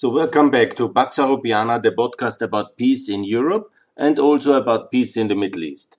So welcome back to Pax Europiana, the podcast about peace in Europe and also about peace in the Middle East.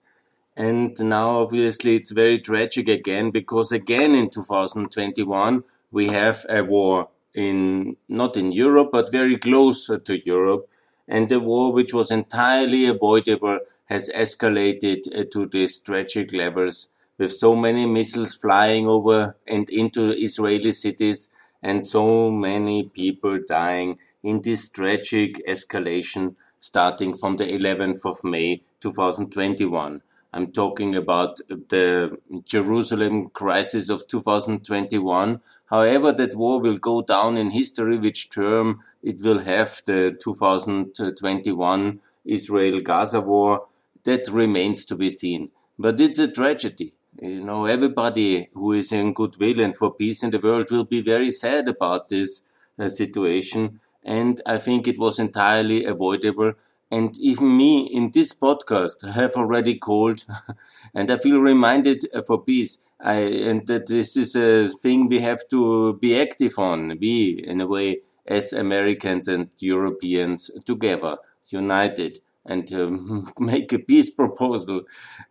And now obviously it's very tragic again because again in 2021 we have a war in, not in Europe, but very close to Europe. And the war which was entirely avoidable has escalated uh, to these tragic levels with so many missiles flying over and into Israeli cities and so many people dying in this tragic escalation starting from the 11th of May 2021. I'm talking about the Jerusalem crisis of 2021. However, that war will go down in history, which term it will have the 2021 Israel Gaza war, that remains to be seen. But it's a tragedy. You know, everybody who is in goodwill and for peace in the world will be very sad about this uh, situation. And I think it was entirely avoidable. And even me in this podcast have already called, and I feel reminded uh, for peace. I, and that this is a thing we have to be active on. We, in a way, as Americans and Europeans together, united and um, make a peace proposal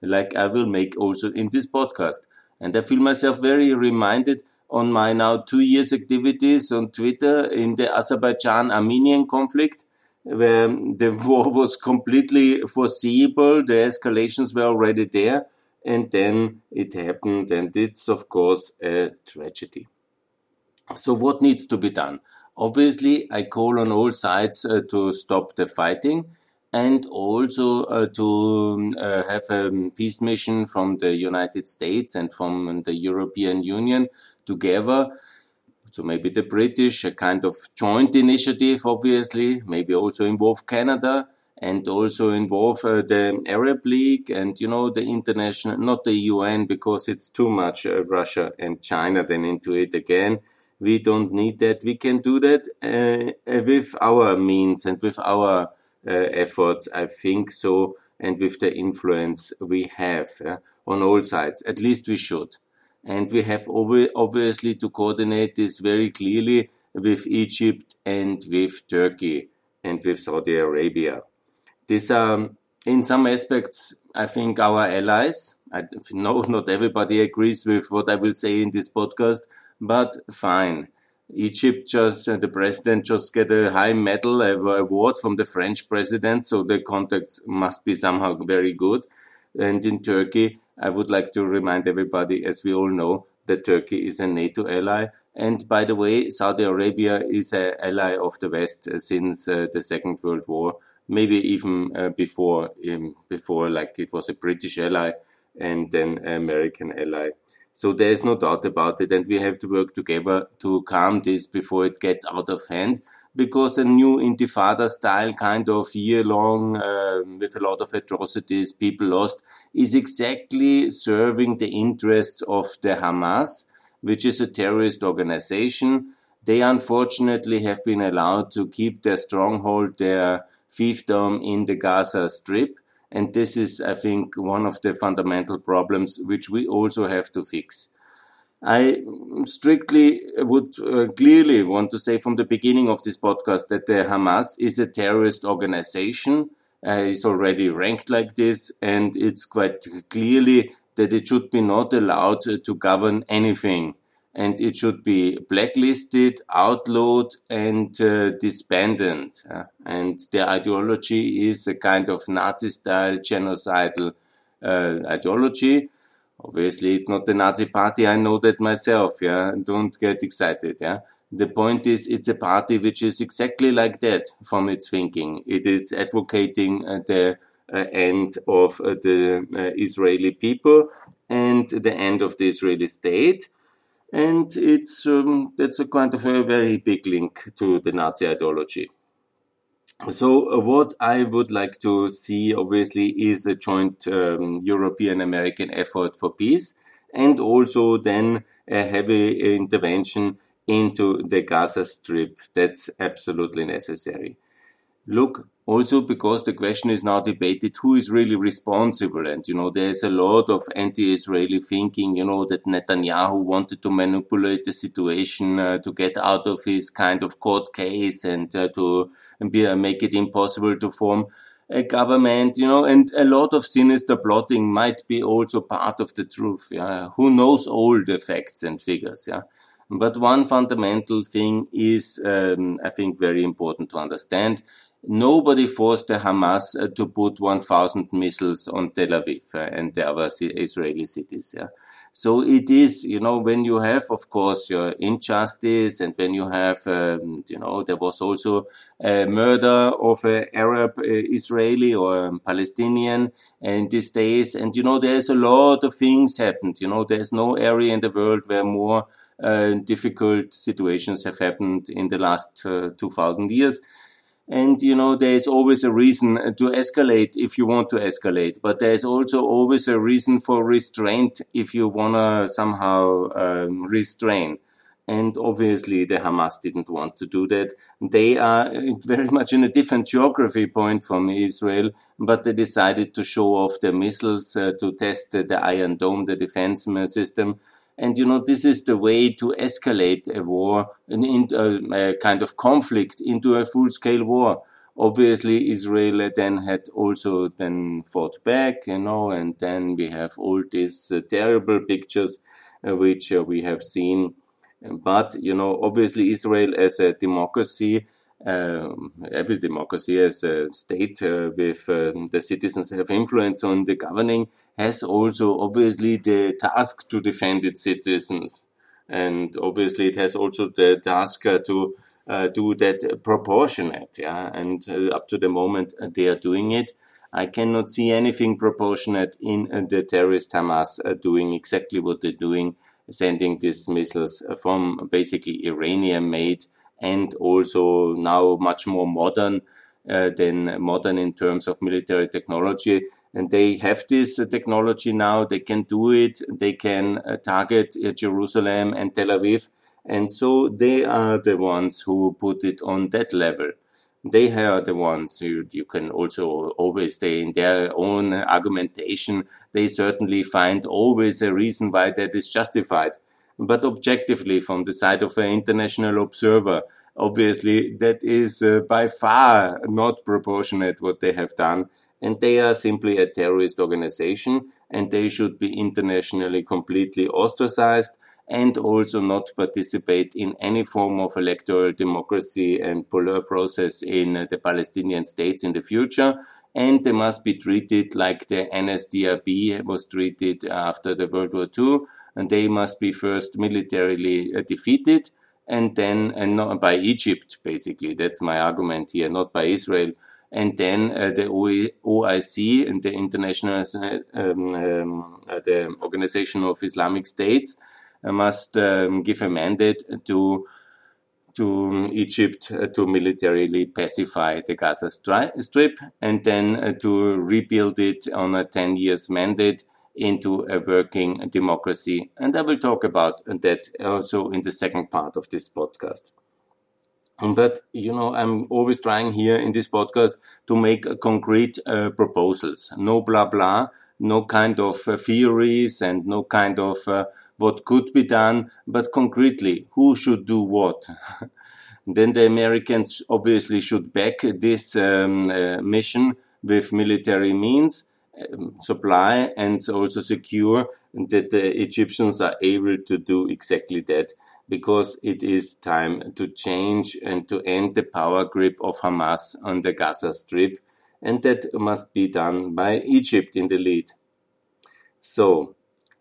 like I will make also in this podcast. And I feel myself very reminded on my now two years activities on Twitter in the Azerbaijan Armenian conflict, where the war was completely foreseeable. The escalations were already there. And then it happened. And it's, of course, a tragedy. So what needs to be done? Obviously, I call on all sides uh, to stop the fighting and also uh, to uh, have a peace mission from the United States and from the European Union together. So maybe the British, a kind of joint initiative, obviously, maybe also involve Canada and also involve uh, the Arab League and, you know, the international, not the UN, because it's too much uh, Russia and China then into it again. We don't need that. We can do that uh, with our means and with our Uh, efforts, I think so, and with the influence we have on all sides. At least we should. And we have obviously to coordinate this very clearly with Egypt and with Turkey and with Saudi Arabia. These are, um, in some aspects, I think our allies. I know not everybody agrees with what I will say in this podcast, but fine. Egypt just, uh, the president just get a high medal award from the French president, so the contacts must be somehow very good. And in Turkey, I would like to remind everybody, as we all know, that Turkey is a NATO ally. And by the way, Saudi Arabia is an ally of the West uh, since uh, the Second World War, maybe even uh, before, um, before like it was a British ally and then American ally. So there is no doubt about it, and we have to work together to calm this before it gets out of hand. Because a new Intifada style kind of year long, uh, with a lot of atrocities, people lost, is exactly serving the interests of the Hamas, which is a terrorist organization. They unfortunately have been allowed to keep their stronghold, their fiefdom in the Gaza Strip and this is, I think, one of the fundamental problems which we also have to fix. I strictly would uh, clearly want to say from the beginning of this podcast that the Hamas is a terrorist organization. Uh, it's already ranked like this, and it's quite clearly that it should be not allowed to govern anything and it should be blacklisted, outlawed, and uh, disbanded. Uh, and the ideology is a kind of Nazi-style genocidal uh, ideology. Obviously, it's not the Nazi party. I know that myself. Yeah, don't get excited. Yeah. The point is, it's a party which is exactly like that from its thinking. It is advocating uh, the uh, end of uh, the Israeli people and the end of the Israeli state and it's um, that's a kind of a very big link to the Nazi ideology. So uh, what I would like to see, obviously, is a joint um, European-American effort for peace, and also then a heavy intervention into the Gaza Strip. That's absolutely necessary. Look, Also because the question is now debated who is really responsible. And, you know, there's a lot of anti-Israeli thinking, you know, that Netanyahu wanted to manipulate the situation uh, to get out of his kind of court case and uh, to be, uh, make it impossible to form a government, you know, and a lot of sinister plotting might be also part of the truth. Yeah. Who knows all the facts and figures? Yeah. But one fundamental thing is, um, I think, very important to understand. Nobody forced the Hamas uh, to put 1,000 missiles on Tel Aviv uh, and the other Israeli cities. Yeah. So it is, you know, when you have, of course, your injustice and when you have, um, you know, there was also a murder of an Arab uh, Israeli or um, Palestinian in these days. And, you know, there's a lot of things happened. You know, there's no area in the world where more uh, difficult situations have happened in the last uh, 2000 years. And, you know, there is always a reason to escalate if you want to escalate, but there is also always a reason for restraint if you want to somehow um, restrain. And obviously the Hamas didn't want to do that. They are very much in a different geography point from Israel, but they decided to show off their missiles uh, to test the Iron Dome, the defense system. And you know, this is the way to escalate a war, an, a kind of conflict into a full-scale war. Obviously, Israel then had also then fought back, you know, and then we have all these uh, terrible pictures uh, which uh, we have seen. But, you know, obviously Israel as a democracy every democracy as a state uh, with um, the citizens have influence on the governing has also obviously the task to defend its citizens. And obviously it has also the task uh, to uh, do that proportionate. Yeah. And uh, up to the moment uh, they are doing it. I cannot see anything proportionate in uh, the terrorist Hamas doing exactly what they're doing, sending these missiles from basically Iranian made and also now much more modern uh, than modern in terms of military technology. And they have this uh, technology now. They can do it. They can uh, target uh, Jerusalem and Tel Aviv. And so they are the ones who put it on that level. They are the ones who you can also always stay in their own argumentation. They certainly find always a reason why that is justified but objectively from the side of an international observer. Obviously, that is uh, by far not proportionate what they have done. And they are simply a terrorist organization and they should be internationally completely ostracized and also not participate in any form of electoral democracy and polar process in uh, the Palestinian states in the future. And they must be treated like the NSDAP was treated after the World War II and they must be first militarily uh, defeated and then and not by Egypt basically. That's my argument here not by Israel. And then uh, the OIC and the international um, um, uh, the organization of Islamic states uh, must um, give a mandate to to Egypt uh, to militarily pacify the Gaza Strip and then uh, to rebuild it on a 10 years mandate into a working democracy. And I will talk about that also in the second part of this podcast. But, you know, I'm always trying here in this podcast to make concrete uh, proposals. No blah blah, no kind of uh, theories and no kind of uh, what could be done, but concretely, who should do what? then the Americans obviously should back this um, uh, mission with military means um, supply and also secure that the Egyptians are able to do exactly that because it is time to change and to end the power grip of Hamas on the Gaza Strip and that must be done by Egypt in the lead. So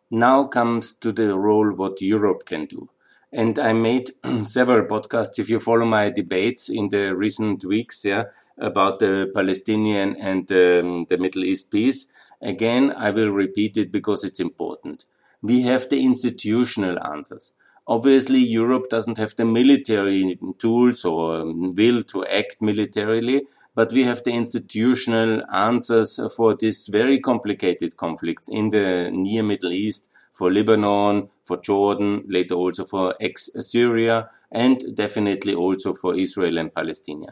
now comes to the role what Europe can do. And I made several podcasts. If you follow my debates in the recent weeks, yeah, about the Palestinian and um, the Middle East peace, again, I will repeat it because it's important. We have the institutional answers. Obviously, Europe doesn't have the military tools or um, will to act militarily, but we have the institutional answers for these very complicated conflicts in the near Middle East for Lebanon, for Jordan, later also for ex-Syria, and definitely also for Israel and Palestine.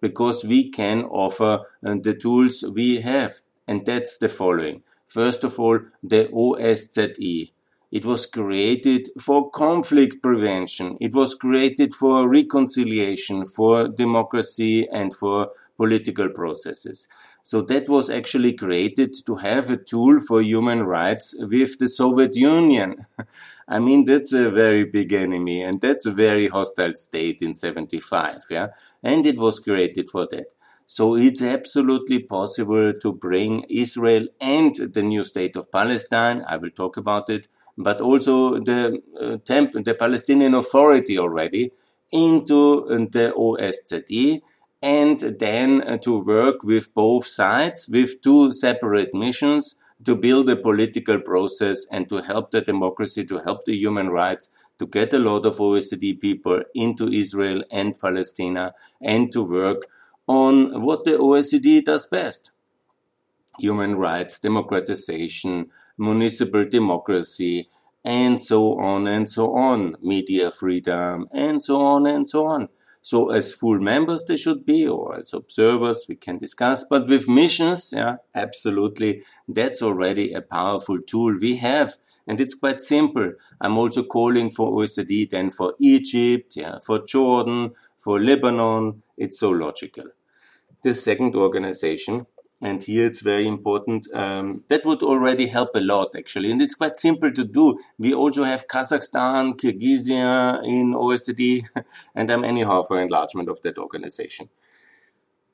Because we can offer uh, the tools we have. And that's the following. First of all, the OSZE. It was created for conflict prevention. It was created for reconciliation, for democracy and for political processes. So that was actually created to have a tool for human rights with the Soviet Union. I mean, that's a very big enemy and that's a very hostile state in 75. Yeah. And it was created for that. So it's absolutely possible to bring Israel and the new state of Palestine. I will talk about it but also the uh, temp, the Palestinian Authority already into the OSZE and then to work with both sides with two separate missions to build a political process and to help the democracy, to help the human rights, to get a lot of OECD people into Israel and Palestine and to work on what the OECD does best. Human rights, democratization, municipal democracy, and so on and so on, media freedom, and so on and so on. So as full members they should be, or as observers we can discuss, but with missions, yeah, absolutely, that's already a powerful tool we have. And it's quite simple. I'm also calling for OECD then for Egypt, yeah, for Jordan, for Lebanon. It's so logical. The second organization and here it's very important. Um, that would already help a lot, actually. And it's quite simple to do. We also have Kazakhstan, Kyrgyzstan in OECD, and I'm anyhow for enlargement of that organization.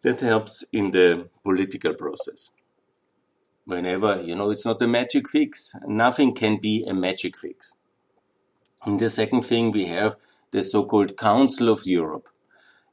That helps in the political process. Whenever, you know, it's not a magic fix. Nothing can be a magic fix. And the second thing we have the so-called Council of Europe.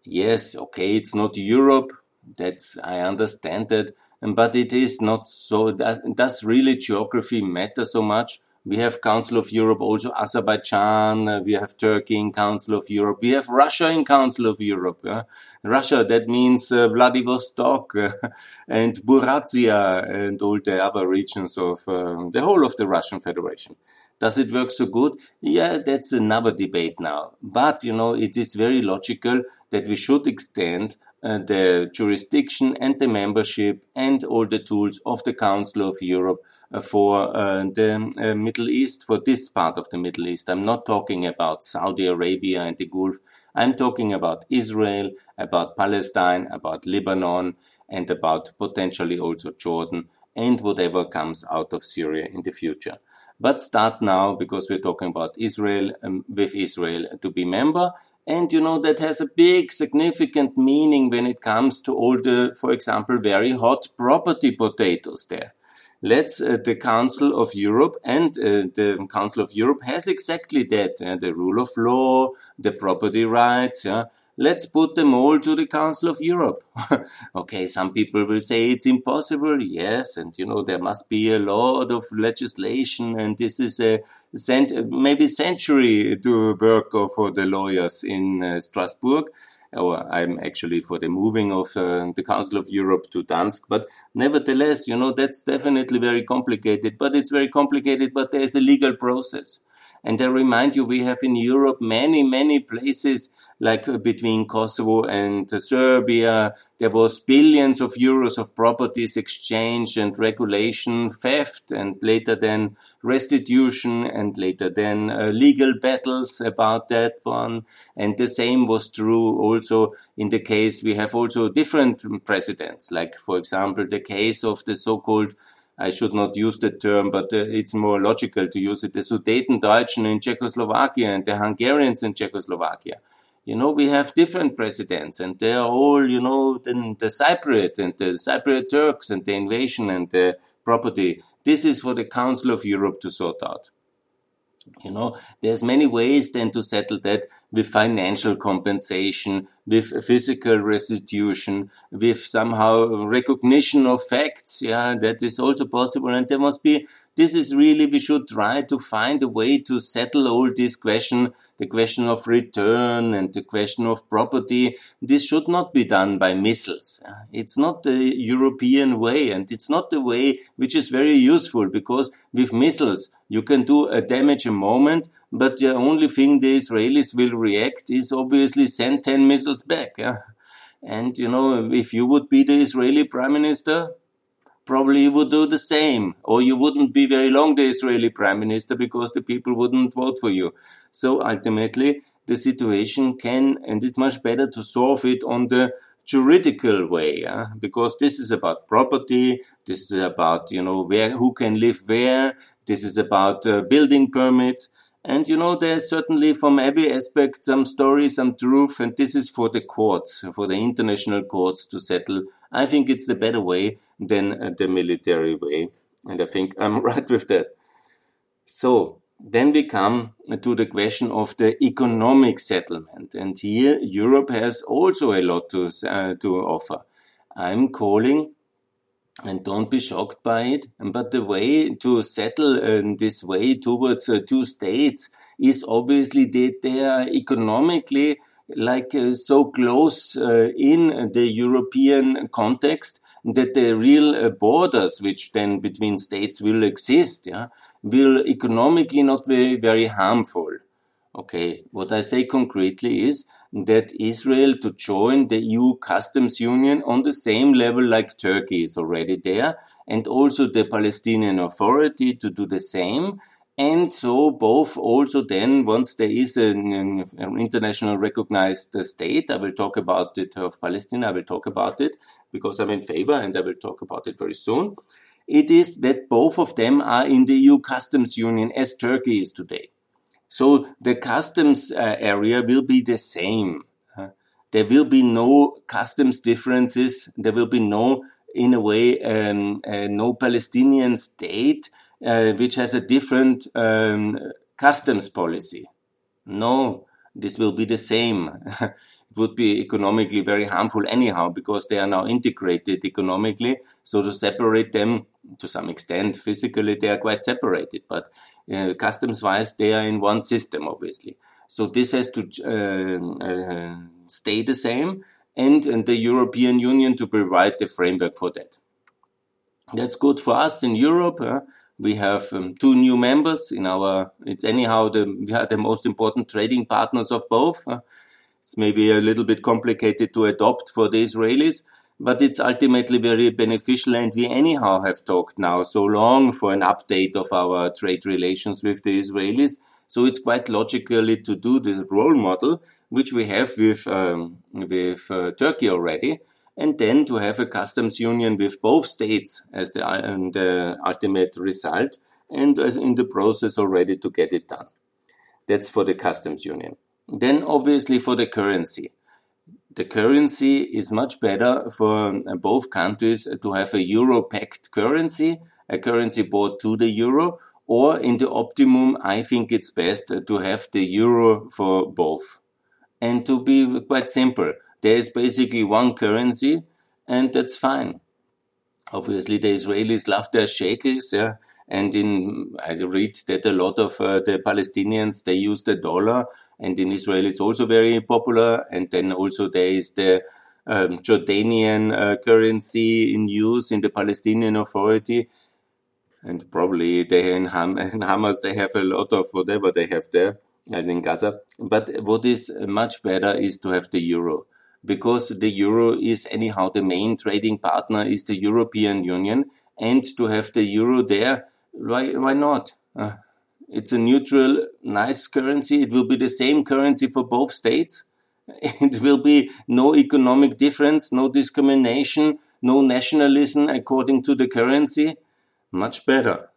Yes, okay, it's not Europe, that's I understand that, but it is not so. Does, really geography matter so much? We have Council of Europe, also Azerbaijan. Uh, we have Turkey in Council of Europe. We have Russia in Council of Europe. Uh, Russia, that means uh, Vladivostok uh, and Buryatia and all the other regions of uh, the whole of the Russian Federation. Does it work so good? Yeah, that's another debate now. But, you know, it is very logical that we should extend the jurisdiction and the membership and all the tools of the Council of Europe uh, for uh, the uh, Middle East, for this part of the Middle East. I'm not talking about Saudi Arabia and the Gulf. I'm talking about Israel, about Palestine, about Lebanon, and about potentially also Jordan and whatever comes out of Syria in the future. But start now because we're talking about Israel um, with Israel to be member and you know, that has a big significant meaning when it comes to all the, for example, very hot property potatoes there. Let's, uh, the Council of Europe and uh, the Council of Europe has exactly that, uh, the rule of law, the property rights, yeah, let's put them all to the Council of Europe. okay, some people will say it's impossible. Yes, and you know, there must be a lot of legislation, and this is a cent- maybe century to work for the lawyers in uh, Strasbourg. Or I'm actually for the moving of uh, the Council of Europe to Gdansk, but nevertheless, you know, that's definitely very complicated, but it's very complicated, but there's a legal process. And I remind you, we have in Europe many, many places like uh, between Kosovo and Serbia. There was billions of euros of properties exchange and regulation, theft, and later then restitution, and later then uh, legal battles about that one. And the same was true also in the case we have also different precedents, like for example the case of the so-called I should not use the term, but uh, it's more logical to use it. The Sudeten Sudetendeutschen in Czechoslovakia and the Hungarians in Czechoslovakia. You know, we have different presidents and they are all, you know, the, the Cypriot and the Cypriot Turks and the invasion and the property. This is for the Council of Europe to sort out. You know, there's many ways then to settle that with financial compensation, with physical restitution, with somehow recognition of facts. Yeah, that is also possible. And there must be, this is really, we should try to find a way to settle all this question, the question of return and the question of property. This should not be done by missiles. It's not the European way and it's not the way which is very useful because with missiles, You can do a damage a moment, but the only thing the Israelis will react is obviously send 10 missiles back. Yeah? And, you know, if you would be the Israeli prime minister, probably you would do the same. Or you wouldn't be very long the Israeli prime minister because the people wouldn't vote for you. So ultimately, the situation can, and it's much better to solve it on the juridical way, yeah? because this is about property, this is about, you know, where, who can live where, this is about uh, building permits. And you know, there's certainly from every aspect some story, some truth, and this is for the courts, for the international courts to settle. I think it's the better way than uh, the military way. And I think I'm right with that. So, then we come to the question of the economic settlement. And here Europe has also a lot to, uh, to offer. I'm calling, and don't be shocked by it, but the way to settle in this way towards uh, two states is obviously that they are economically like uh, so close uh, in the European context that the real uh, borders which then between states will exist, yeah, will economically not be very harmful. Okay, what I say concretely is that Israel to join the EU customs union on the same level like Turkey is already there, and also the Palestinian Authority to do the same. And so both also then, once there is an, an, international recognized state, I will talk about it of Palestine, I will talk about it because I'm in favor and I will talk about it very soon it is that both of them are in the EU customs union as Turkey is today. So the customs uh, area will be the same. Uh, there will be no customs differences. There will be no, in a way, um, uh, no Palestinian state uh, which has a different um, customs policy. No, this will be the same. would be economically very harmful anyhow because they are now integrated economically. So to separate them to some extent physically they are quite separated, but uh, customs wise they are in one system obviously. So this has to uh, uh, stay the same and, and the European Union to provide the framework for that. That's good for us in Europe. we have um, two new members in our, it's anyhow the, we are the most important trading partners of both. It's maybe a little bit complicated to adopt for the Israelis, but it's ultimately very beneficial. And we anyhow have talked now so long for an update of our trade relations with the Israelis. So it's quite logically to do this role model, which we have with, um, with uh, Turkey already, and then to have a customs union with both states as the, uh, the ultimate result, and as in the process already to get it done. That's for the customs union. Then obviously for the currency. The currency is much better for uh, both countries to have a euro pegged currency, a currency bought to the euro, or in the optimum, I think it's best to have the euro for both. And to be quite simple, there is basically one currency and that's fine. Obviously, the Israelis love their shekels, yeah. And in, I read that a lot of uh, the Palestinians, they use the dollar and in Israel it's also very popular. And then also there is the um, Jordanian uh, currency in use in the Palestinian Authority. And probably they in, Ham- in Hamas they have a lot of whatever they have there and in Gaza. But what is much better is to have the euro because the euro is anyhow the main trading partner is the European Union and to have the euro there, why, why not? Uh, it's a neutral, nice currency. It will be the same currency for both states. It will be no economic difference, no discrimination, no nationalism according to the currency. Much better.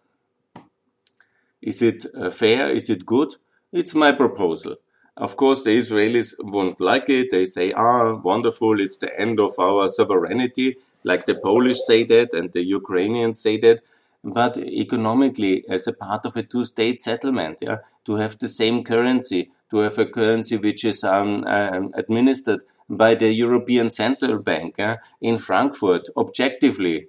Is it uh, fair? Is it good? It's my proposal. Of course, the Israelis won't like it. They say, ah, wonderful, it's the end of our sovereignty, like the Polish say that and the Ukrainians say that but economically as a part of a two-state settlement, yeah, to have the same currency, to have a currency which is um, um, administered by the European Central Bank yeah, in Frankfurt, objectively,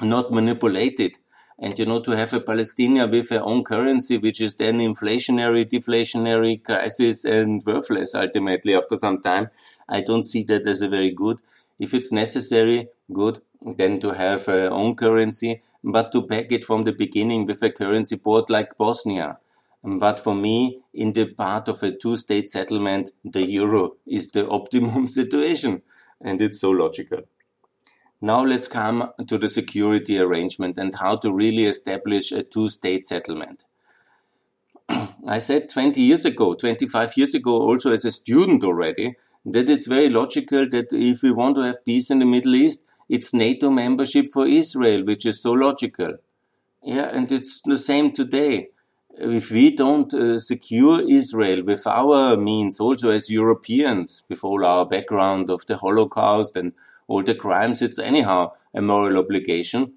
not manipulated. And you know, to have a Palestinian with their own currency, which is then inflationary, deflationary crisis and worthless ultimately after some time, I don't see that as a very good. If it's necessary, good. Than to have a own currency, but to back it from the beginning with a currency board like Bosnia. But for me, in the part of a two-state settlement, the euro is the optimum situation. And it's so logical. Now let's come to the security arrangement and how to really establish a two-state settlement. I said 20 years ago, 25 years ago, also as a student already, that it's very logical that if we want to have peace in the Middle East, it's NATO membership for Israel, which is so logical. Yeah, and it's the same today. If we don't uh, secure Israel with our means, also as Europeans, with all our background of the Holocaust and all the crimes, it's anyhow a moral obligation.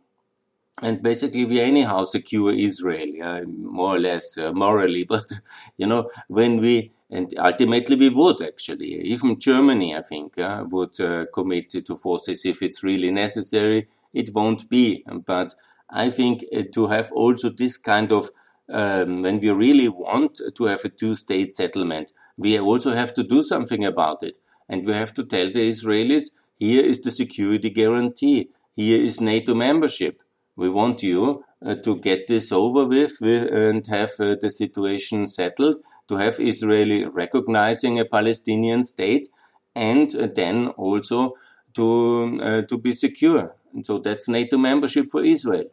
And basically, we anyhow secure Israel, yeah, more or less uh, morally. But, you know, when we, and ultimately we would actually, even Germany, I think, uh, would uh, commit to forces if it's really necessary. It won't be. But I think uh, to have also this kind of, um, when we really want to have a two state settlement, we also have to do something about it. And we have to tell the Israelis, here is the security guarantee. Here is NATO membership. We want you uh, to get this over with and have uh, the situation settled, to have Israeli recognizing a Palestinian state, and uh, then also to uh, to be secure. And so that's NATO membership for Israel,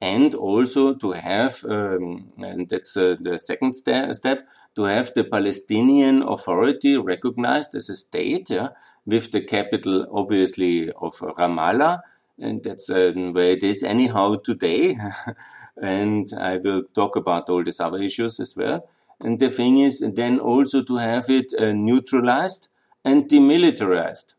and also to have, um, and that's uh, the second st step, to have the Palestinian Authority recognized as a state, yeah, with the capital obviously of Ramallah, and that's um, where it is anyhow today. and I will talk about all these other issues as well. And the thing is then also to have it uh, neutralized and demilitarized.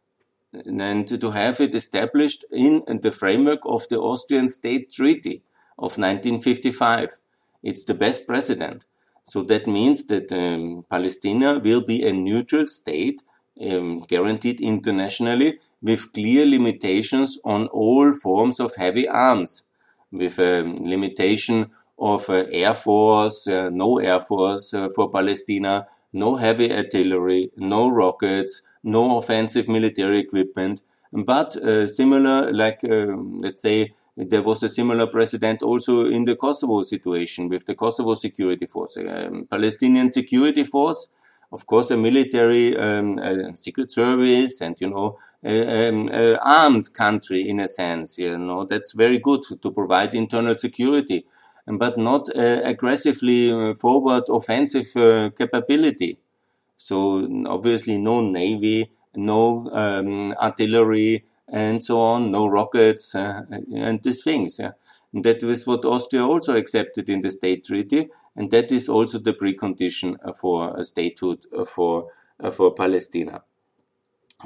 And to have it established in the framework of the Austrian State Treaty of 1955. It's the best precedent. So that means that um, Palestine will be a neutral state um, guaranteed internationally with clear limitations on all forms of heavy arms, with a limitation of uh, air force, uh, no air force uh, for Palestine, no heavy artillery, no rockets, no offensive military equipment, but similar, like um, let's say there was a similar precedent also in the Kosovo situation with the Kosovo Security Force, um, Palestinian Security Force of course, a military um, secret service and, you know, a, um, armed country in a sense, you know, that's very good to provide internal security, but not uh, aggressively uh, forward offensive uh, capability. So obviously no navy, no um, artillery, and so on, no rockets, uh, and these things. Yeah. And that was what Austria also accepted in the state treaty, and that is also the precondition for a statehood for for Palestine.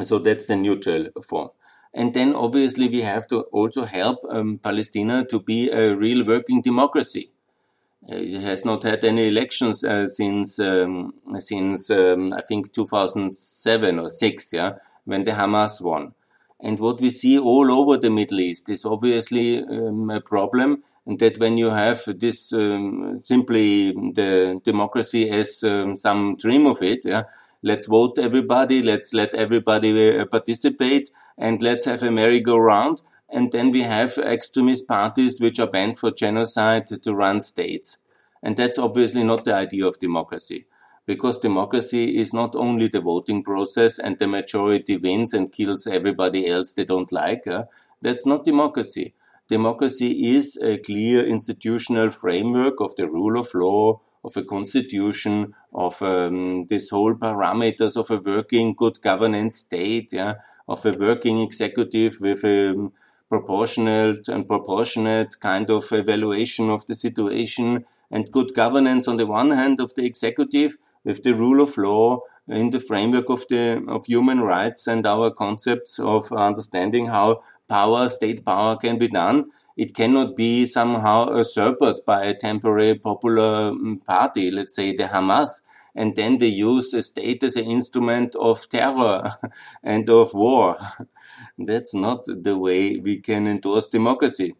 So that's the neutral form. And then obviously we have to also help um, Palestine to be a real working democracy. Uh, it has not had any elections uh, since um, since um, I think 2007 or six, yeah, when the Hamas won. And what we see all over the Middle East is obviously um, a problem, and that when you have this um, simply the democracy as um, some dream of it, yeah, let's vote everybody, let's let everybody uh, participate, and let's have a merry-go-round. And then we have extremist parties which are banned for genocide to run states. And that's obviously not the idea of democracy because democracy is not only the voting process and the majority wins and kills everybody else they don't like. That's not democracy. Democracy is a clear institutional framework of the rule of law, of a constitution, of um, this whole parameters of a working good governance state, yeah, of a working executive with a um, proportionate and proportionate kind of evaluation of the situation and good governance on the one hand of the executive with the rule of law in the framework of the of human rights and our concepts of understanding how power, state power can be done. It cannot be somehow usurped by a temporary popular mm, party, let's say the Hamas, and then they use the state as an instrument of terror and of war. That's not the way we can endorse democracy.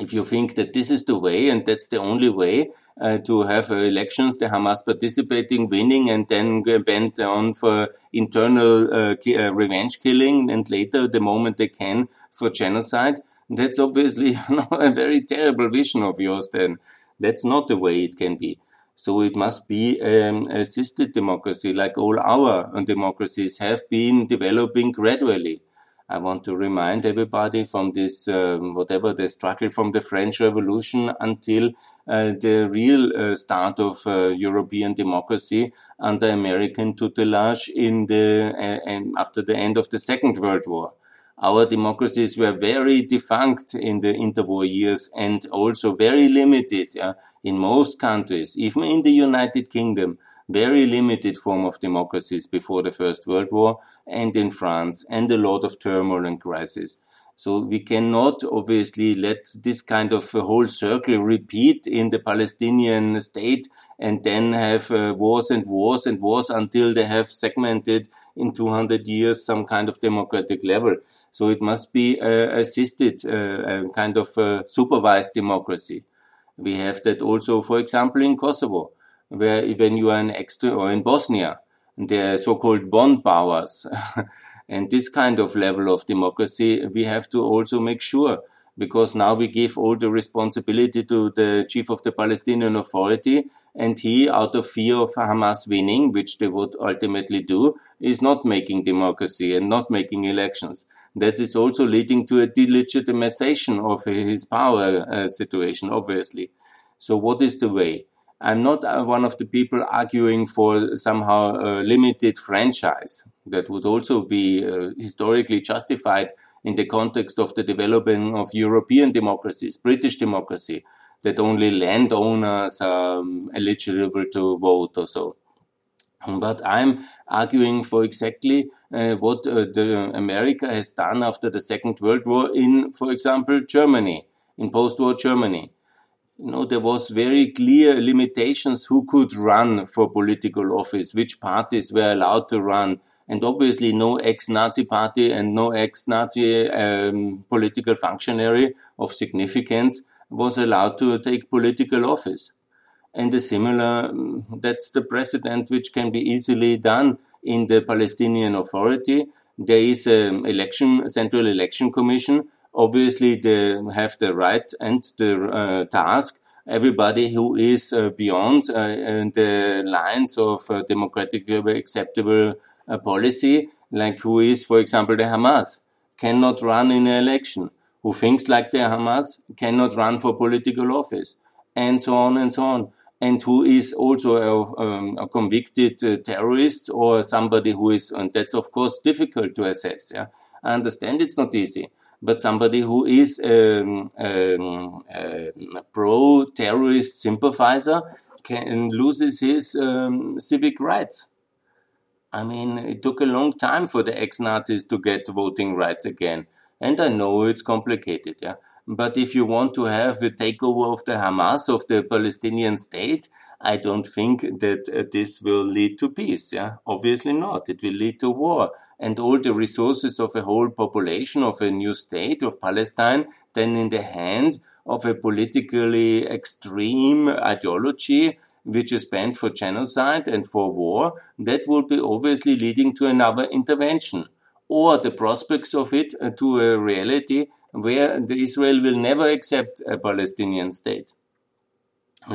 if you think that this is the way and that's the only way uh, to have uh, elections, the Hamas participating, winning, and then bent on for internal uh, uh, revenge killing, and later, the moment they can, for genocide, that's obviously a very terrible vision of yours. Then that's not the way it can be. So it must be um, assisted democracy, like all our democracies have been developing gradually. I want to remind everybody from this, um, whatever the struggle from the French Revolution until uh, the real uh, start of uh, European democracy under American tutelage in the uh, after the end of the Second World War. Our democracies were very defunct in the interwar years and also very limited in most countries, even in the United Kingdom very limited form of democracies before the First World War and in France and a lot of turmoil and crisis. So we cannot obviously let this kind of whole circle repeat in the Palestinian state and then have uh, wars and wars and wars until they have segmented in 200 years some kind of democratic level. So it must be uh, assisted, uh, kind of uh, supervised democracy. We have that also, for example, in Kosovo where when you are an extra or in Bosnia, the so-called Bonn powers. and this kind of level of democracy, we have to also make sure because now we give all the responsibility to the chief of the Palestinian Authority, and he, out of fear of Hamas winning, which they would ultimately do, is not making democracy and not making elections. That is also leading to a delegitimization of his power uh, situation, obviously. So what is the way? I'm not uh, one of the people arguing for somehow a limited franchise that would also be uh, historically justified in the context of the development of European democracies, British democracy, that only landowners are um, eligible to vote or so. But I'm arguing for exactly uh, what uh, the America has done after the Second World War in, for example, Germany, in post-war Germany you know, there was very clear limitations who could run for political office, which parties were allowed to run. And obviously no ex-Nazi party and no ex-Nazi um, political functionary of significance was allowed to take political office. And a similar, that's the precedent which can be easily done in the Palestinian Authority. There is an election, central election commission obviously they have the right and the uh, task everybody who is uh, beyond uh, the lines of uh, democratically acceptable uh, policy, like who is, for example, the Hamas, cannot run in an election, who thinks like the Hamas cannot run for political office, and so on and so on. And who is also a, um, a convicted uh, terrorist or somebody who is, and that's of course difficult to assess. Yeah, I understand it's not easy but somebody who is um, um, a pro-terrorist sympathizer can loses his um, civic rights. I mean, it took a long time for the ex-Nazis to get voting rights again. And I know it's complicated, yeah. But if you want to have a takeover of the Hamas, of the Palestinian state, I don't think that uh, this will lead to peace. Yeah, obviously not. It will lead to war, and all the resources of a whole population of a new state of Palestine then in the hand of a politically extreme ideology which is banned for genocide and for war, that will be obviously leading to another intervention or the prospects of it uh, to a reality where Israel will never accept a Palestinian state.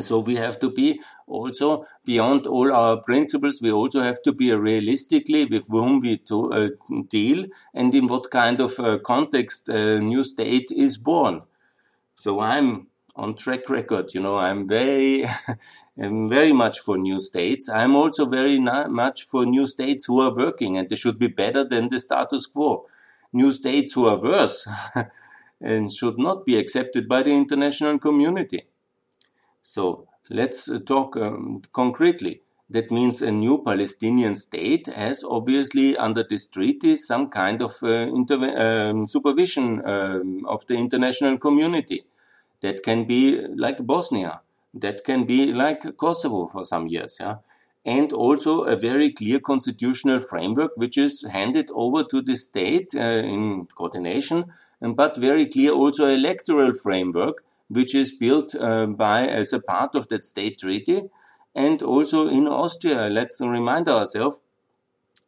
So we have to be also beyond all our principles. We also have to be realistically with whom we to, uh, deal and in what kind of uh, context a new state is born. So I'm on track record. You know, I'm very, I'm very much for new states. I'm also very much for new states who are working and they should be better than the status quo. New states who are worse and should not be accepted by the international community. So let's uh, talk um, concretely. That means a new Palestinian state has obviously under this treaty some kind of uh, um, supervision um, of the international community. That can be like Bosnia. That can be like Kosovo for some years. Yeah and also a very clear constitutional framework which is handed over to the state uh, in coordination, but very clear also electoral framework which is built uh, by as a part of that state treaty. And also in Austria, let's remind ourselves,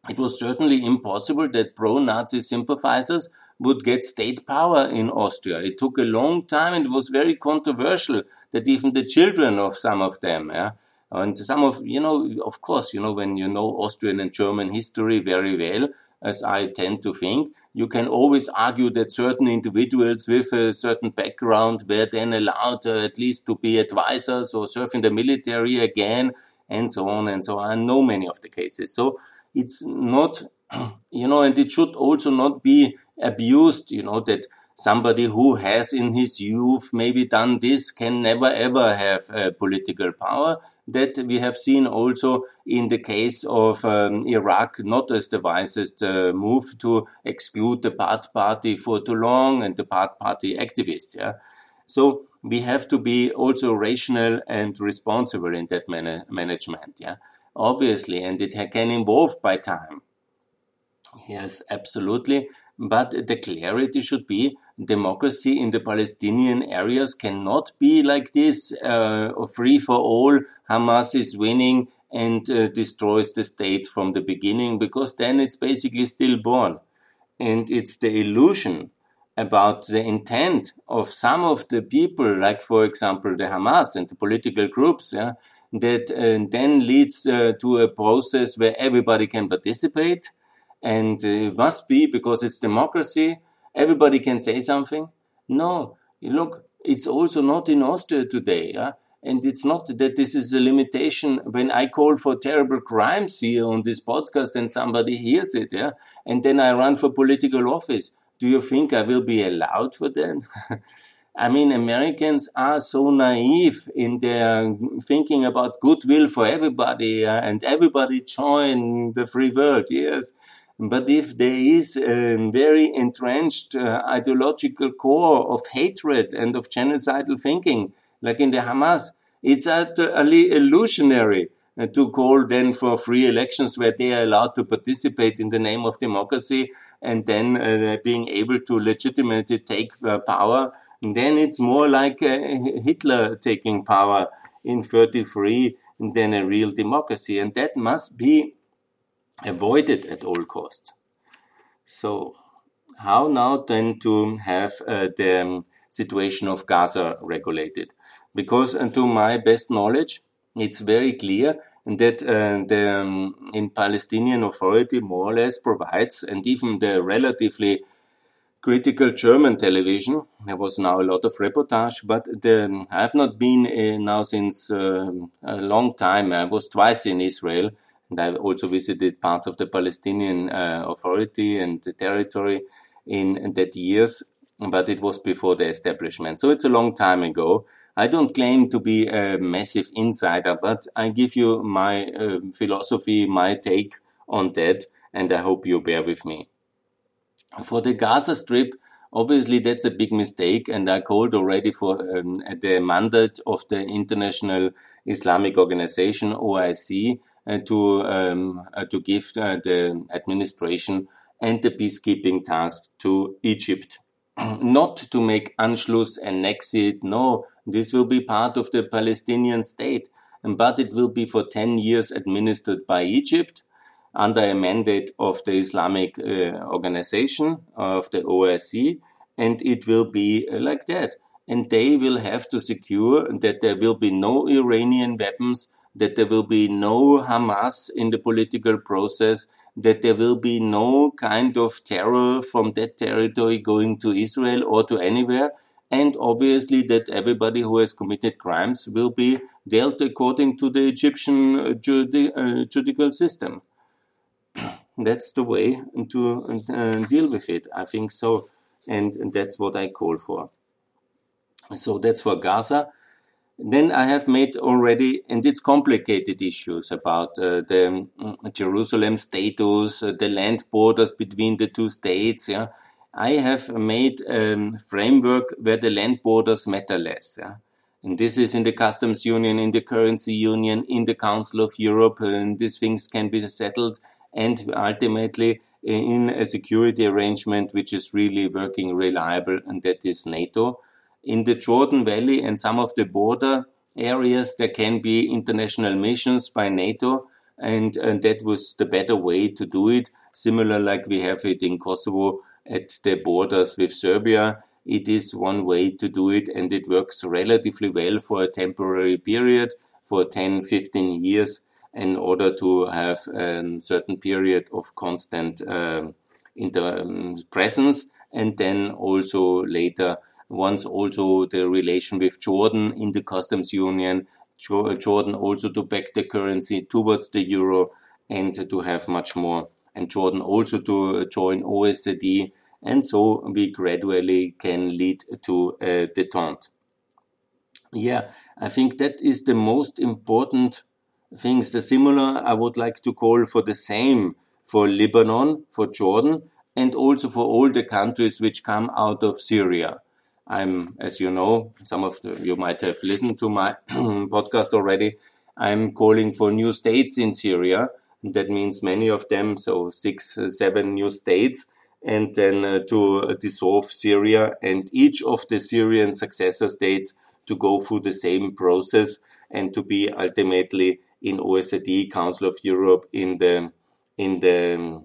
it was certainly impossible that pro-Nazi sympathizers would get state power in Austria. It took a long time and it was very controversial that even the children of some of them, yeah, and some of, you know, of course, you know, when you know Austrian and German history very well, as I tend to think, you can always argue that certain individuals with a certain background were then allowed uh, at least to be advisors or serve in the military again, and so on and so on. I know many of the cases. So it's not, you know, and it should also not be abused, you know, that somebody who has in his youth maybe done this can never ever have uh, political power. That we have seen also in the case of um, Iraq, not as the wisest uh, move to exclude the Ba'ath Party for too long and the Ba'ath Party activists. Yeah. So we have to be also rational and responsible in that man- management. Yeah. Obviously, and it can evolve by time. Yes, absolutely. But the clarity should be democracy in the Palestinian areas cannot be like this, uh, free for all. Hamas is winning and uh, destroys the state from the beginning because then it's basically stillborn. And it's the illusion about the intent of some of the people, like for example the Hamas and the political groups, yeah, that uh, then leads uh, to a process where everybody can participate and it must be because it's democracy. Everybody can say something. No, look, it's also not in Austria today. Yeah? And it's not that this is a limitation when I call for terrible crimes here on this podcast and somebody hears it, yeah, and then I run for political office. Do you think I will be allowed for that? I mean, Americans are so naive in their thinking about goodwill for everybody uh, and everybody join the free world. Yes. But if there is a very entrenched uh, ideological core of hatred and of genocidal thinking, like in the Hamas, it's utterly illusionary uh, to call then for free elections where they are allowed to participate in the name of democracy and then uh, being able to legitimately take uh, power. And then it's more like uh, Hitler taking power in 33 than a real democracy. And that must be avoided at all costs. So, how now then to have uh, the um, situation of Gaza regulated? Because, uh, to my best knowledge, it's very clear that uh, the um, in Palestinian Authority more or less provides, and even the relatively critical German television. There was now a lot of reportage, but the, I have not been uh, now since uh, a long time. I was twice in Israel and I also visited parts of the Palestinian uh, Authority and the territory in, that years, but it was before the establishment. So it's a long time ago. I don't claim to be a massive insider, but I give you my uh, philosophy, my take on that, and I hope you bear with me. For the Gaza Strip, obviously that's a big mistake, and I called already for um, the mandate of the International Islamic Organization, OIC, to um, uh, to give uh, the administration and the peacekeeping task to Egypt. Not to make Anschluss and exit. No, this will be part of the Palestinian state, but it will be for 10 years administered by Egypt under a mandate of the Islamic uh, organization of the OIC, and it will be uh, like that. And they will have to secure that there will be no Iranian weapons that there will be no Hamas in the political process, that there will be no kind of terror from that territory going to Israel or to anywhere, and obviously that everybody who has committed crimes will be dealt according to the Egyptian uh, judi- uh, judicial system. that's the way to uh, deal with it. I think so, and, and that's what I call for. So that's for Gaza. Then I have made already, and it's complicated issues about uh, the um, Jerusalem status, uh, the land borders between the two states. Yeah, I have made a um, framework where the land borders matter less. Yeah? And this is in the customs union, in the currency union, in the Council of Europe, and these things can be settled and ultimately in a security arrangement which is really working reliable, and that is NATO. In the Jordan Valley and some of the border areas, there can be international missions by NATO, and, and that was the better way to do it. Similar like we have it in Kosovo at the borders with Serbia. It is one way to do it, and it works relatively well for a temporary period, for 10, 15 years, in order to have a certain period of constant um, inter- um, presence, and then also later once also the relation with Jordan in the customs union, Jordan also to back the currency towards the euro and to have much more, and Jordan also to uh, join OECD, and so we gradually can lead to uh, a detente. Yeah, I think that is the most important things. The similar I would like to call for the same for Lebanon, for Jordan, and also for all the countries which come out of Syria. I'm, as you know, some of the, you might have listened to my podcast already. I'm calling for new states in Syria. And that means many of them, so six, uh, seven new states, and then uh, to dissolve Syria and each of the Syrian successor states to go through the same process and to be ultimately in OECD, Council of Europe, in the in the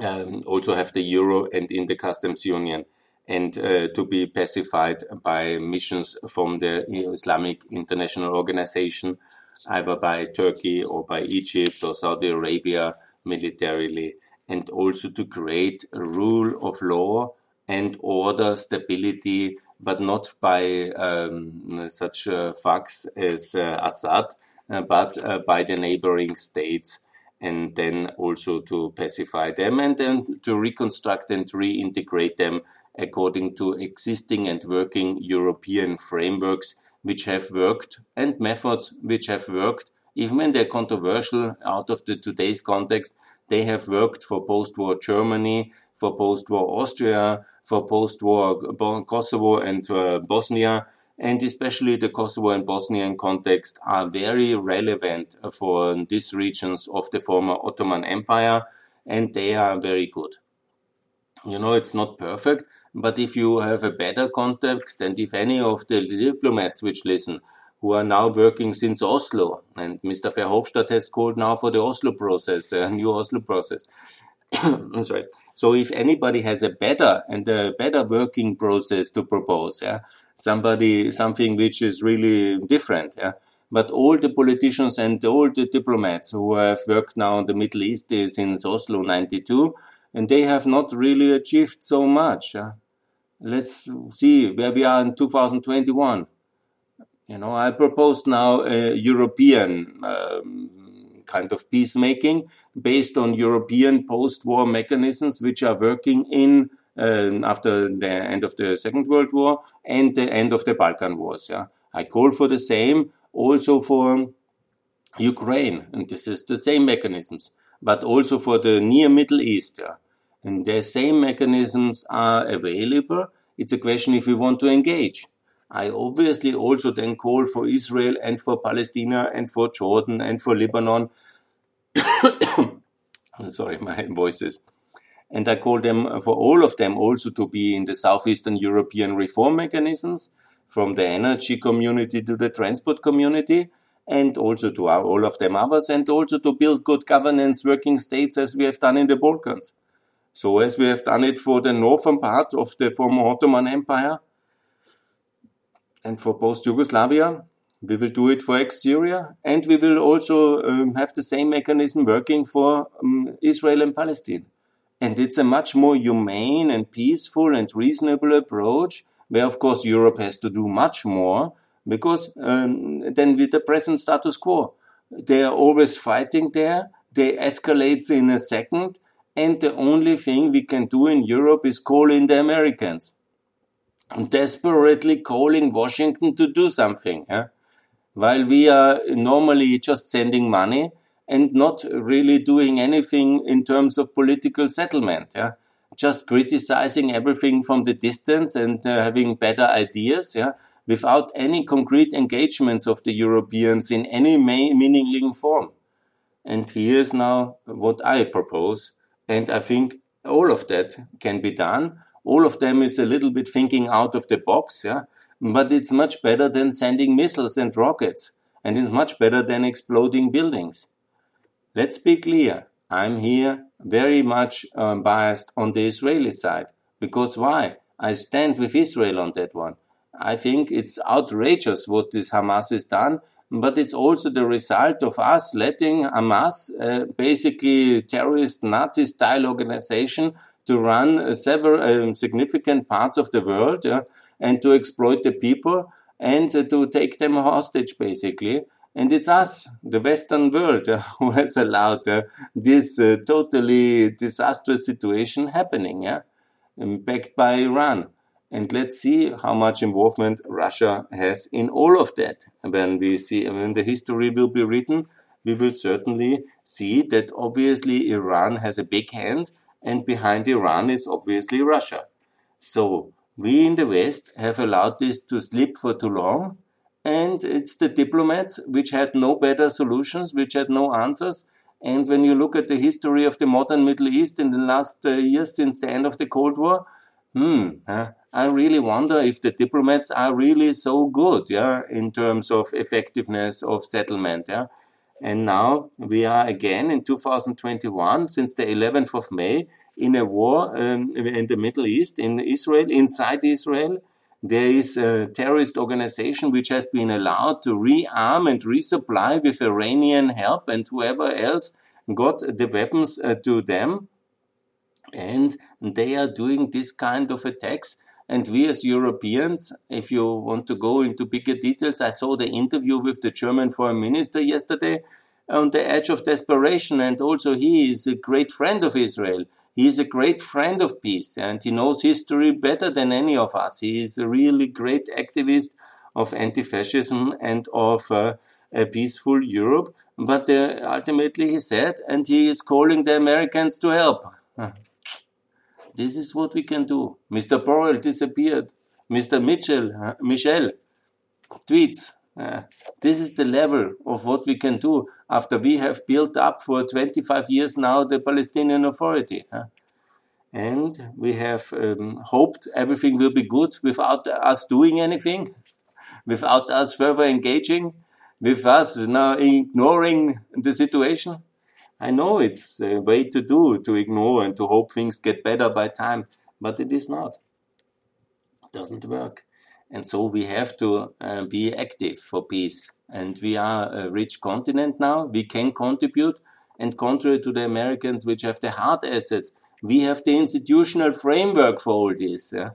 um, also have the euro and in the customs union and uh, to be pacified by missions from the Islamic International Organization, either by Turkey or by Egypt or Saudi Arabia militarily, and also to create a rule of law and order stability, but not by um, such uh, thugs as uh, Assad, uh, but uh, by the neighboring states and then also to pacify them and then to reconstruct and reintegrate them according to existing and working European frameworks which have worked and methods which have worked, even when they're controversial out of the today's context, they have worked for post-war Germany, for post-war Austria, for post-war Kosovo and uh, Bosnia, and especially the Kosovo and Bosnian context are very relevant for these regions of the former Ottoman Empire, and they are very good. You know, it's not perfect, but if you have a better context, and if any of the diplomats which listen, who are now working since Oslo, and Mr. Verhofstadt has called now for the Oslo process, a new Oslo process. Sorry. So if anybody has a better and a better working process to propose, yeah, somebody, something which is really different, yeah, but all the politicians and all the diplomats who have worked now in the Middle East is since Oslo 92, and they have not really achieved so much. Yeah let's see where we are in 2021. You know, I propose now a European um, kind of peacemaking based on European post-war mechanisms which are working in uh, after the end of the Second World War and the end of the Balkan Wars. Yeah, I call for the same also for Ukraine, and this is the same mechanisms, but also for the near Middle East. Yeah and the same mechanisms are available. It's a question if we want to engage. I obviously also then call for Israel and for Palestine and for Jordan and for Lebanon. sorry, my voices. And I call them for all of them also to be in the Southeastern European reform mechanisms, from the energy community to the transport community, and also to all of them others, and also to build good governance working states as we have done in the Balkans. So as we have done it for the northern part of the former Ottoman Empire and for post-Yugoslavia, we will do it for ex-Syria and we will also um, have the same mechanism working for um, Israel and Palestine. And it's a much more humane and peaceful and reasonable approach where of course Europe has to do much more because um, with the present status quo. They are always fighting there. They escalate in a second and the only thing we can do in Europe is call in the Americans. Desperately calling Washington to do something. Yeah? While we are normally just sending money and not really doing anything in terms of political settlement. Yeah? Just criticizing everything from the distance and uh, having better ideas. Yeah? Without any concrete engagements of the Europeans in any meaningful form. And here's now what I propose and I think all of that can be done. All of them is a little bit thinking out of the box, yeah. But it's much better than sending missiles and rockets, and it's much better than exploding buildings. Let's be clear. I'm here very much um, biased on the Israeli side. Because why? I stand with Israel on that one. I think it's outrageous what this Hamas has done, but it's also the result of us letting Hamas, uh, basically terrorist Nazi style organization, to run uh, several um, significant parts of the world uh, and to exploit the people and to take them hostage, basically. And it's us, the Western world, uh, who has allowed uh, this uh, totally disastrous situation happening, yeah, backed by Iran. And let's see how much involvement Russia has in all of that. when we see, when the history will be written, we will certainly see that obviously Iran has a big hand, and behind Iran is obviously Russia. So we in the West have allowed this to slip for too long, and it's the diplomats which had no better solutions, which had no answers. And when you look at the history of the modern Middle East in the last uh, years since the end of the Cold War, hmm, I really wonder if the diplomats are really so good, yeah, in terms of effectiveness of settlement, yeah. And now we are again in 2021, since the 11th of May, in a war um, in the Middle East, in Israel, inside Israel, there is a terrorist organization which has been allowed to rearm and resupply with Iranian help and whoever else got the weapons uh, to them. And they are doing this kind of attacks. And we as Europeans, if you want to go into bigger details, I saw the interview with the German foreign minister yesterday on the edge of desperation. And also he is a great friend of Israel. He is a great friend of peace and he knows history better than any of us. He is a really great activist of anti-fascism and of uh, a peaceful Europe. But uh, ultimately he said, and he is calling the Americans to help. This is what we can do. Mr. Borrell disappeared. Mr. Mitchell, uh, Michel tweets, uh, this is the level of what we can do after we have built up for 25 years now the Palestinian Authority. And we have um, hoped everything will be good without us doing anything, without us further engaging, with us now ignoring the situation. I know it's a way to do, to ignore and to hope things get better by time, but it is not. It doesn't work. And so we have to uh, be active for peace. And we are a rich continent now. We can contribute. And contrary to the Americans, which have the hard assets, we have the institutional framework for all this. Yeah?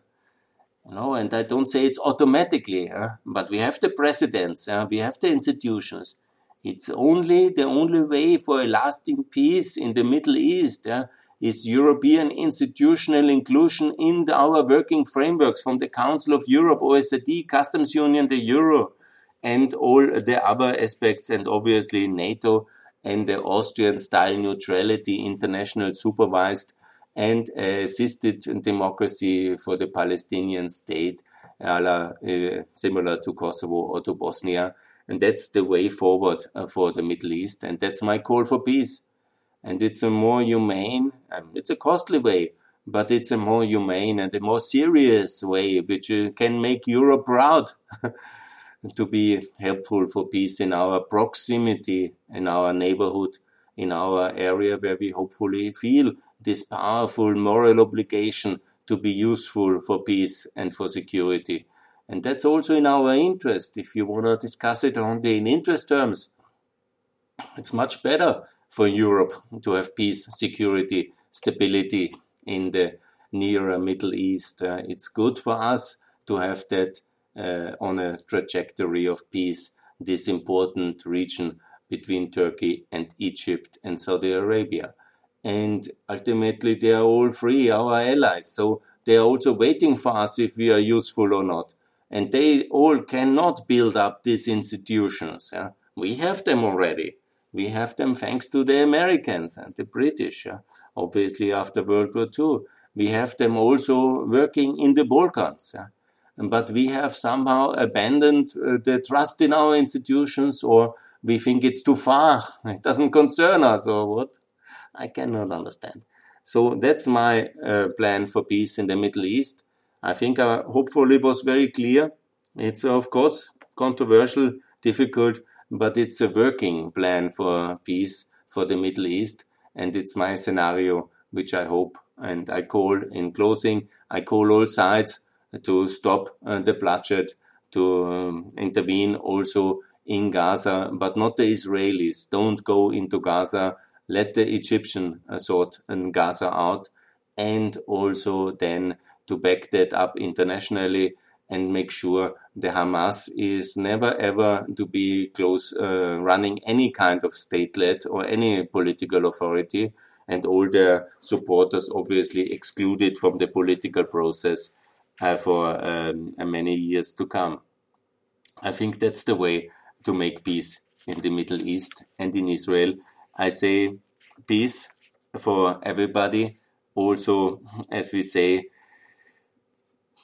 You know, and I don't say it's automatically, yeah? but we have the presidents, yeah? we have the institutions. It's only the only way for a lasting peace in the Middle East. Yeah? is European institutional inclusion in our working frameworks from the Council of Europe, OECD, Customs Union, the Euro, and all the other aspects, and obviously NATO and the Austrian style neutrality, international supervised and assisted democracy for the Palestinian state, uh, similar to Kosovo or to Bosnia. And that's the way forward uh, for the Middle East. And that's my call for peace and it's a more humane, um, it's a costly way, but it's a more humane and a more serious way, which uh, can make Europe proud to be helpful for peace in our proximity, in our neighborhood, in our area where we hopefully feel this powerful moral obligation to be useful for peace and for security. And that's also in our interest. If you want to discuss it only in interest terms, it's much better for Europe to have peace, security, stability in the near Middle East. Uh, it's good for us to have that uh, on a trajectory of peace, this important region between Turkey and Egypt and Saudi Arabia. And ultimately, they are all free, our allies. So they are also waiting for us if we are useful or not. And they all cannot build up these institutions. Yeah? We have them already. We have them thanks to the Americans and the British, obviously after World War II. We have them also working in the Balkans. But we have somehow abandoned uh, the trust in our institutions or we think it's too far. It doesn't concern us or what? I cannot understand. So that's my uh, plan for peace in the Middle East. I think I hopefully was very clear. It's of course controversial, difficult, but it's a working plan for peace for the Middle East. And it's my scenario, which I hope and I call in closing, I call all sides to stop uh, the bloodshed, to um, intervene also in Gaza, but not the Israelis. Don't go into Gaza. Let the Egyptian uh, sort in Gaza out, and also then to back that up internationally and make sure the Hamas is never ever to be close uh, running any kind of state-led or any political authority, and all their supporters obviously excluded from the political process uh, for um, many years to come. I think that's the way to make peace in the Middle East and in Israel. I say peace for everybody. Also, as we say,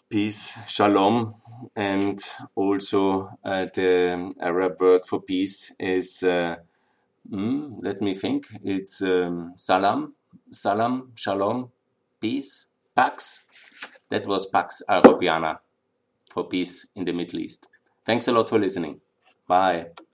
peace, shalom, and also uh, the Arab word for peace is, uh, mm, let me think, it's um, salam, salam, shalom, peace, pax. That was Pax Arabiana for peace in the Middle East. Thanks a lot for listening. Bye.